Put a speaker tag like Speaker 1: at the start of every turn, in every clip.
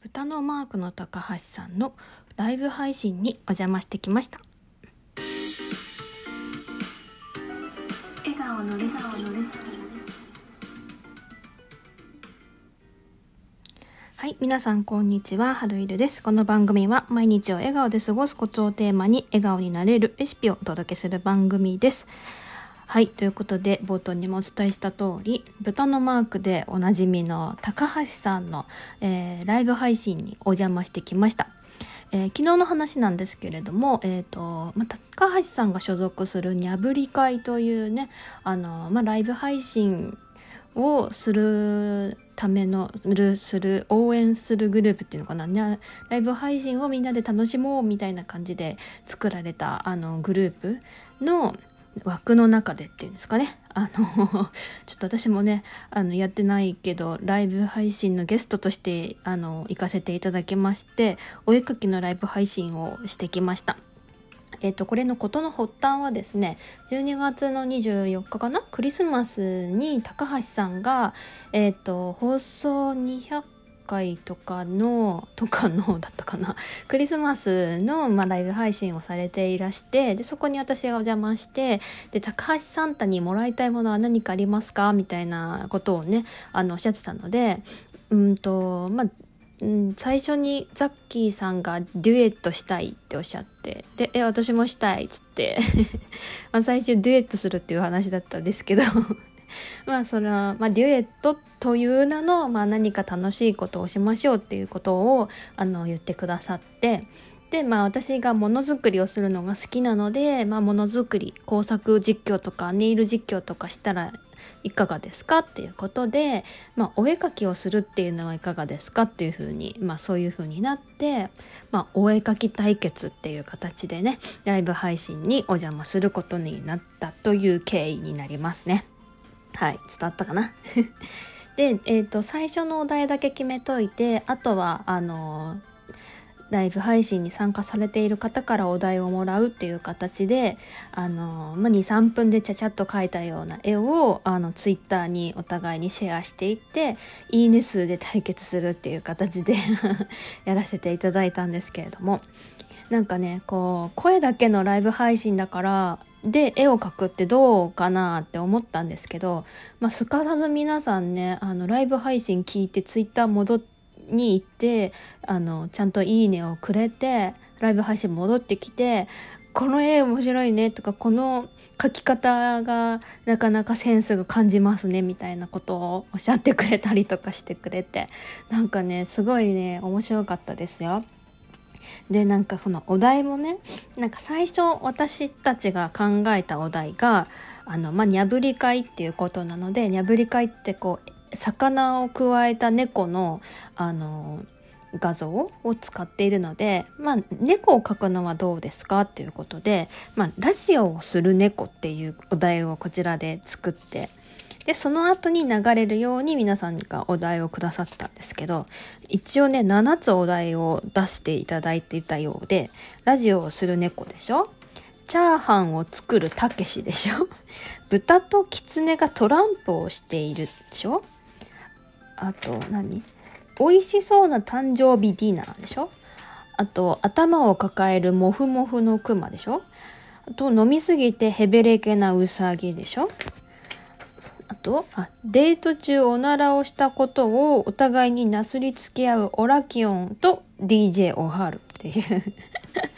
Speaker 1: 豚のマークの高橋さんのライブ配信にお邪魔してきました。
Speaker 2: 笑顔のレシピ
Speaker 1: はい皆さんこんにちは。はるいるです。この番組は毎日を笑顔で過ごすコツをテーマに笑顔になれるレシピをお届けする番組ですはいということで冒頭にもお伝えした通り豚のマークでおなじみの高橋さんの、えー、ライブ配信にお邪魔してきました。えー、昨日の話なんですけれども、えーとまあ、高橋さんが所属するにゃぶり会というねあの、まあ、ライブ配信をするためのするする応援するグループっていうのかなライブ配信をみんなで楽しもうみたいな感じで作られたあのグループの枠の中でっていうんですかねあの ちょっと私もねあのやってないけどライブ配信のゲストとしてあの行かせていただきましてお絵かきのライブ配信をしてきました。えっ、と、これのことの発端はですね、12月の24日かな？クリスマスに高橋さんが、えっ、と、放送200回とかのとかのだったかな。クリスマスの、まあ、ライブ配信をされていらしてでそこに私がお邪魔してで高橋サンタにもらいたいものは何かありますか？みたいなことをねあのおっしゃってたのでうんとまあうん、最初にザッキーさんがデュエットしたいっておっしゃってで「え私もしたい」っつって。まあ最初デュエットするっていう話だったんですけど。まあそれは、まあ、デュエットという名の、まあ、何か楽しいことをしましょうっていうことをあの言ってくださってでまあ私がものづくりをするのが好きなのでまあものづくり工作実況とかネイル実況とかしたらいかがですかっていうことで、まあ、お絵かきをするっていうのはいかがですかっていうふうに、まあ、そういうふうになって、まあ、お絵かき対決っていう形でねライブ配信にお邪魔することになったという経緯になりますね。はい、伝わったかな？で、えーと、最初のお題だけ決めといてあとはあのライブ配信に参加されている方からお題をもらうっていう形であの、まあ、23分でちゃちゃっと描いたような絵をあのツイッターにお互いにシェアしていっていいね数で対決するっていう形で やらせていただいたんですけれども。なんかねこう声だけのライブ配信だからで絵を描くってどうかなって思ったんですけど、まあ、すかさず皆さんねあのライブ配信聞いてツイッター戻に行ってあのちゃんと「いいね」をくれてライブ配信戻ってきて「この絵面白いね」とか「この描き方がなかなかセンスが感じますね」みたいなことをおっしゃってくれたりとかしてくれてなんかねすごいね面白かったですよ。でなんかそのお題もねなんか最初私たちが考えたお題があのまあにゃぶり会っていうことなのでにゃぶり会ってこう魚をくわえた猫のあの画像を使っているので、まあ、猫を描くのはどうですかっていうことで、まあ、ラジオをする猫っていうお題をこちらで作ってでその後に流れるように皆さんがお題をくださったんですけど一応ね7つお題を出していただいていたようでラジオをする猫でしょ？チャーハンを作るたけしでしょ？豚とキツネがトランプをしているでしょ？あと何？美味しそうな誕生日ディナーでしょ？あと頭を抱えるモフモフのクマでしょ？あと飲みすぎてヘベレケなウサギでしょ？と？デート中おならをしたことをお互いになすりつけ合うオラキオンと DJ オハル。っていう。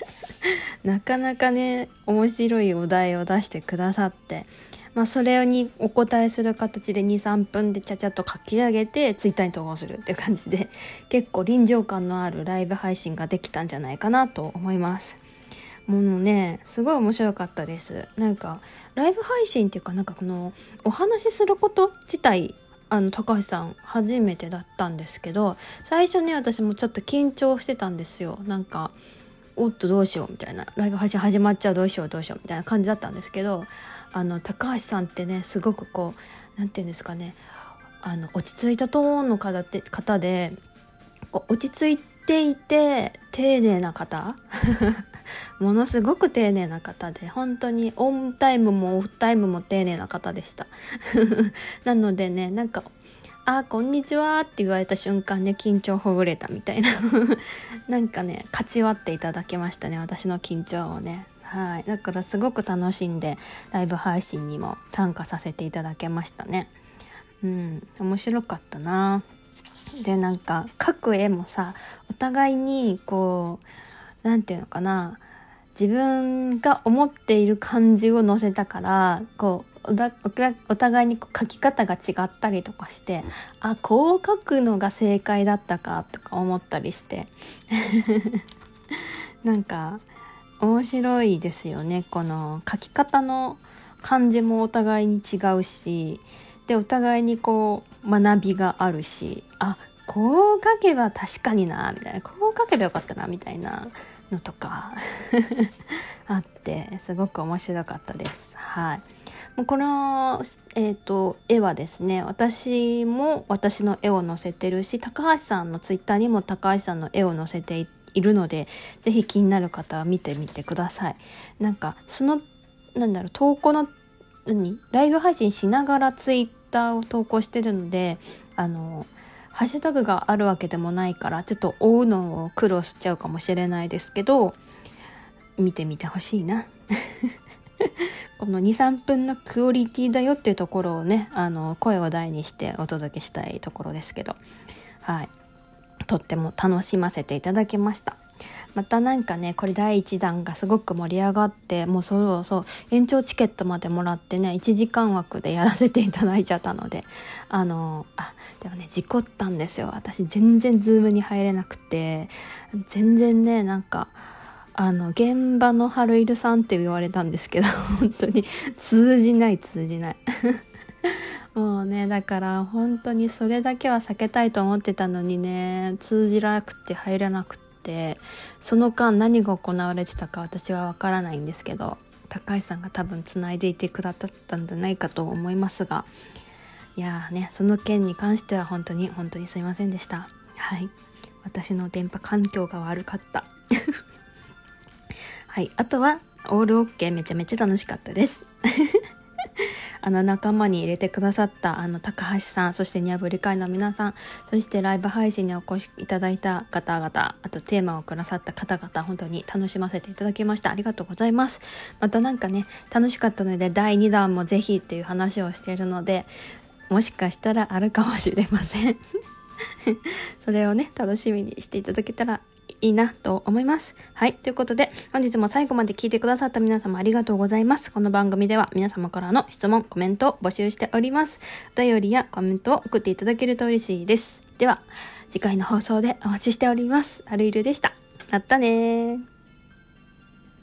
Speaker 1: なかなかね面白いお題を出してくださって、まあ、それにお答えする形で23分でちゃちゃっと書き上げてツイッターに投稿するっていう感じで結構臨場感のあるライブ配信ができたんじゃないかなと思います。ものねすごい面白かったです。なんかライブ配信っていうかなんかこのお話しすること自体あの高橋さん初めてだったんですけど最初ね私もちょっと緊張してたんですよ。なんかおっとどうしようみたいな。ライブ配信始まっちゃうどうしようどうしようみたいな感じだったんですけどあの高橋さんってねすごくこう何て言うんですかねあの落ち着いたトーンの方で方でこう落ち着いていて丁寧な方？ものすごく丁寧な方で本当にオンタイムもオフタイムも丁寧な方でした なのでねなんかあ、こんにちはって言われた瞬間ね、緊張ほぐれたみたいな。なんかね、勝ち割っていただけましたね、私の緊張をね。はい。だからすごく楽しんで、ライブ配信にも参加させていただけましたね。うん、面白かったな。で、なんか、各絵もさ、お互いに、こう、なんていうのかな、自分が思っている感じを載せたからこうお互いに書き方が違ったりとかしてあこう書くのが正解だったかとか思ったりして。なんか面白いですよね。この書き方の感じもお互いに違うしでお互いにこう学びがあるしあこう書けば確かになみたいなこう書けばよかったなみたいなのとか あってすごく面白かったです。はい、もうこの、えーと、絵はですね私も私の絵を載せてるし高橋さんのツイッターにも高橋さんの絵を載せているので是非気になる方は見てみてください。なんかそのなんだろう投稿の何？ライブ配信しながらツイッターを投稿してるのであのハッシュタグがあるわけでもないからちょっと追うのを苦労しちゃうかもしれないですけど見てみてほしいな。この23分のクオリティだよっていうところをねあの声を大にしてお届けしたいところですけどはい。とっても楽しませていただきました。またなんかねこれ第1弾がすごく盛り上がってもうそろそろ延長チケットまでもらってね1時間枠でやらせていただいちゃったのであのあでもね事故ったんですよ。私全然ズームに入れなくて全然ねなんかあの現場の春いるさんって言われたんですけど 本当に通じない通じない。もうねだから本当にそれだけは避けたいと思ってたのにね通じなくて入らなくて。その間何が行われてたか私はわからないんですけど高橋さんが多分つないでいてくださったんじゃないかと思いますがいやーねその件に関しては本当に本当にすいませんでした。はい。私の電波環境が悪かった。はい。あとはオールオッケーめちゃめちゃ楽しかったです。あの仲間に入れてくださったあの高橋さんそしてニャブリ会の皆さんそしてライブ配信にお越しいただいた方々あとテーマをくださった方々本当に楽しませていただきました。ありがとうございます。またなんかね楽しかったので第2弾もぜひっていう話をしているのでもしかしたらあるかもしれません。それをね楽しみにしていただけたらいいなと思います。はい。ということで、本日も最後まで聞いてくださった皆様ありがとうございます。この番組では皆様からの質問、コメントを募集しております。お便りやコメントを送っていただけると嬉しいです。では、次回の放送でお待ちしております。アルイルでした。またね